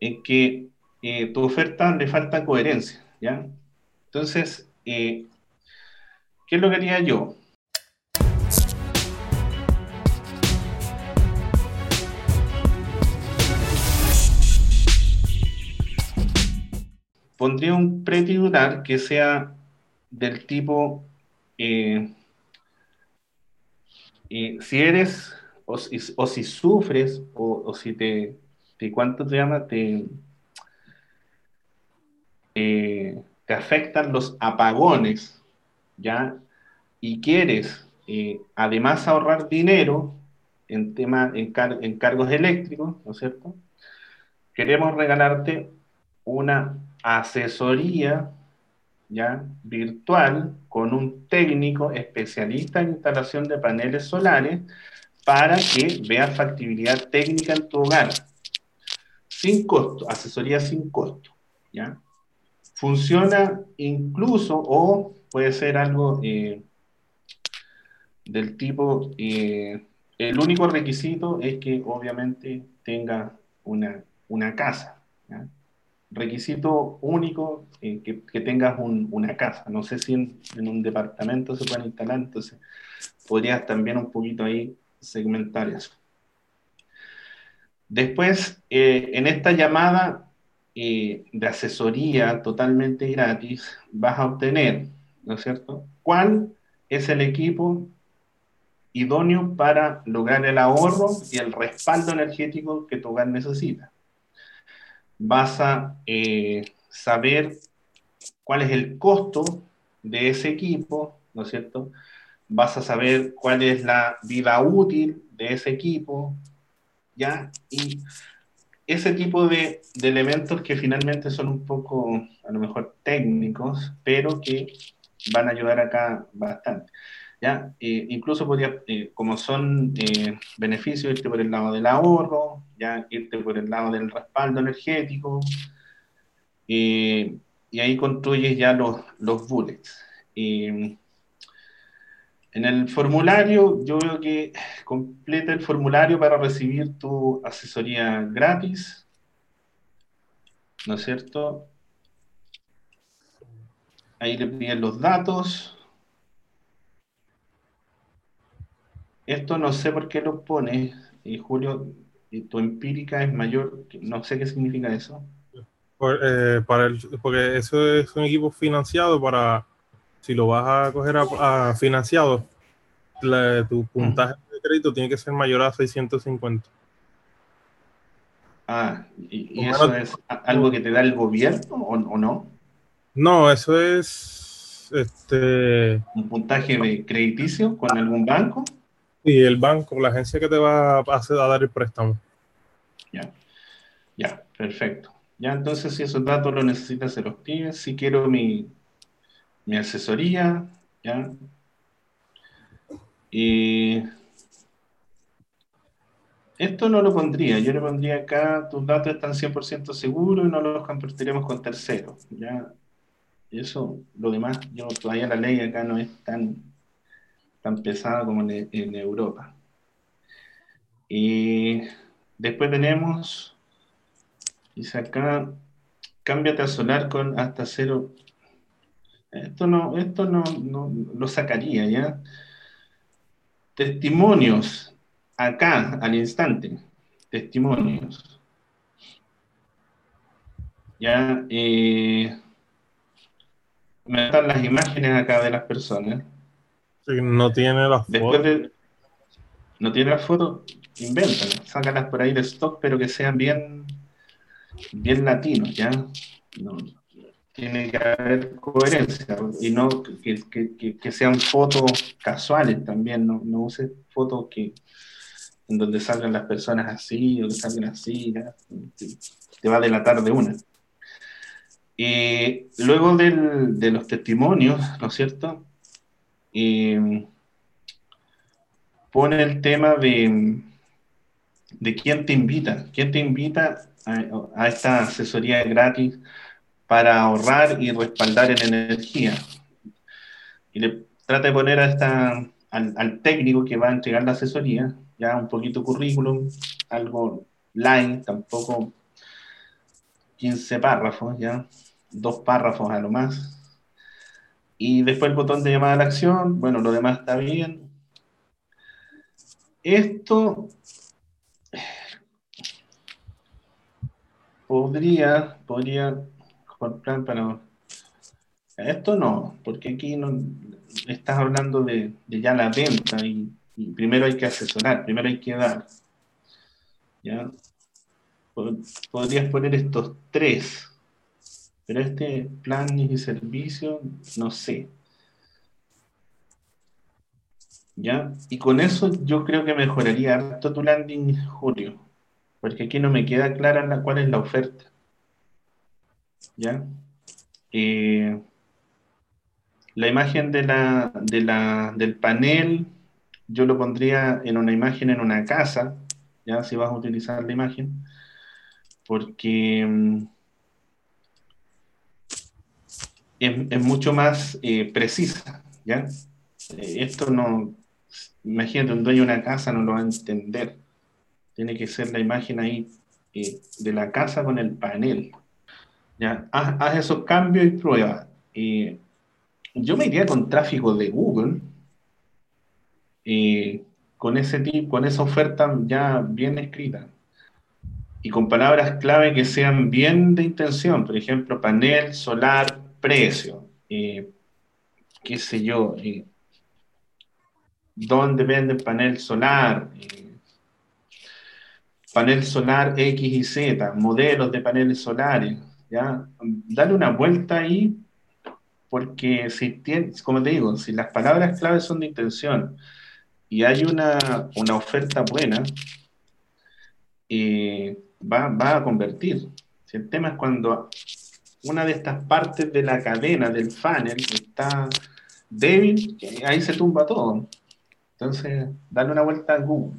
en que eh, tu oferta le falta coherencia, ¿ya? Entonces, eh, ¿qué es lo que haría yo? Pondría un pretitular que sea del tipo, eh, si eres o si, sufres o, si te, te, ¿cuánto te llama? Te, eh, te afectan los apagones, ¿ya? Y quieres eh, además ahorrar dinero en, tema, en, en cargos eléctricos, ¿no es cierto? Queremos regalarte una asesoría ¿ya? virtual con un técnico especialista en instalación de paneles solares para que veas factibilidad técnica en tu hogar. Sin costo, asesoría sin costo. ¿ya? Funciona incluso o puede ser algo eh, del tipo, eh, el único requisito es que obviamente tenga una, una casa. Requisito único, eh, que, que, tengas una casa. No sé si en, en, un departamento se puede instalar, entonces podrías también un poquito ahí segmentar eso. Después, eh, en esta llamada eh, de asesoría totalmente gratis, vas a obtener, ¿no es cierto?, cuál es el equipo idóneo para lograr el ahorro y el respaldo energético que tu hogar necesita. Vas a eh, saber cuál es el costo de ese equipo, ¿no es cierto? vas a saber cuál es la vida útil de ese equipo, ¿ya? Y ese tipo de, elementos que finalmente son un poco, a lo mejor, técnicos, pero que van a ayudar acá bastante. ¿ya? Eh, incluso podría, eh, como son eh, beneficios, irte por el lado del ahorro, ¿ya? irte por el lado del respaldo energético, y ahí construyes ya los, los bullets. En el formulario, yo veo que completa el formulario para recibir tu asesoría gratis. ¿No es cierto? Ahí le piden los datos. Esto no sé por qué lo pone, y Julio, tu empírica es mayor, no sé qué significa eso. Eh, para porque eso es un equipo financiado para si lo vas a coger a, financiado, tu puntaje de crédito tiene que ser mayor a 650. Ah, ¿y, eso es algo que te da el gobierno o, no? No, eso es este un puntaje de crediticio con algún banco. Y el banco, la agencia que te va a, hacer, a dar el préstamo. Ya, ya, perfecto. Ya, entonces si esos datos los necesitas, se los pides. Si quiero mi, mi asesoría, ¿ya? Y esto no lo pondría, yo le pondría acá, tus datos están 100% seguros y no los compartiremos con terceros, ¿ya? Eso, lo demás, yo todavía la ley acá no es tan, tan pesada como en, en Europa. Y después tenemos, dice acá, cámbiate a solar con hasta cero esto no, esto no, lo sacaría, ¿ya? Testimonios, acá, al instante, testimonios. Ya, eh, me están las imágenes acá de las personas. no tiene las fotos. no tiene las fotos, invéntalas, sácalas por ahí de stock, pero que sean bien, bien latinos, ¿ya? No, tiene que haber coherencia y no que, sean fotos casuales también, no, no uses fotos que en donde salgan las personas así o que salgan así, te, va a delatar de una. Y luego de los testimonios, ¿no es cierto? pone el tema de, de quién te invita, quién te invita a esta asesoría gratis para ahorrar y respaldar en energía. Y le trata de poner a esta, al, técnico que va a entregar la asesoría, ya un poquito currículum, algo line, tampoco 15 párrafos, ¿ya? Dos párrafos a lo más. Y después el botón de llamada a la acción, bueno, lo demás está bien. Esto podría, podría, plan para... Esto no, porque aquí no, estás hablando de, ya la venta y, primero hay que asesorar, primero hay que dar. ¿ya? Podrías poner estos tres, pero este plan y servicio, no sé. ¿Ya? Y con eso yo creo que mejoraría harto tu landing, Julio, porque aquí no me queda clara la, cuál es la oferta. ¿Ya? Eh, la imagen de la, del panel, yo lo pondría en una imagen en una casa, ya si vas a utilizar la imagen, porque mm, es, mucho más eh, precisa, ¿ya? Eh, esto no, imagínate, un dueño de una casa no lo va a entender. Tiene que ser la imagen ahí de la casa con el panel. Haz, esos cambios y prueba. Yo me iría con tráfico de Google, con, ese tipo, con esa oferta ya bien escrita. Y con palabras clave que sean bien de intención, por ejemplo, panel solar, precio, qué sé yo, dónde venden panel solar, panel solar X y Z, modelos de paneles solares, ¿ya? Dale una vuelta ahí porque si tienes, como te digo, si las palabras claves son de intención y hay una, oferta buena, eh, va, a convertir. Si el tema es cuando una de estas partes de la cadena del funnel está débil, ahí se tumba todo. Entonces, dale una vuelta a Google.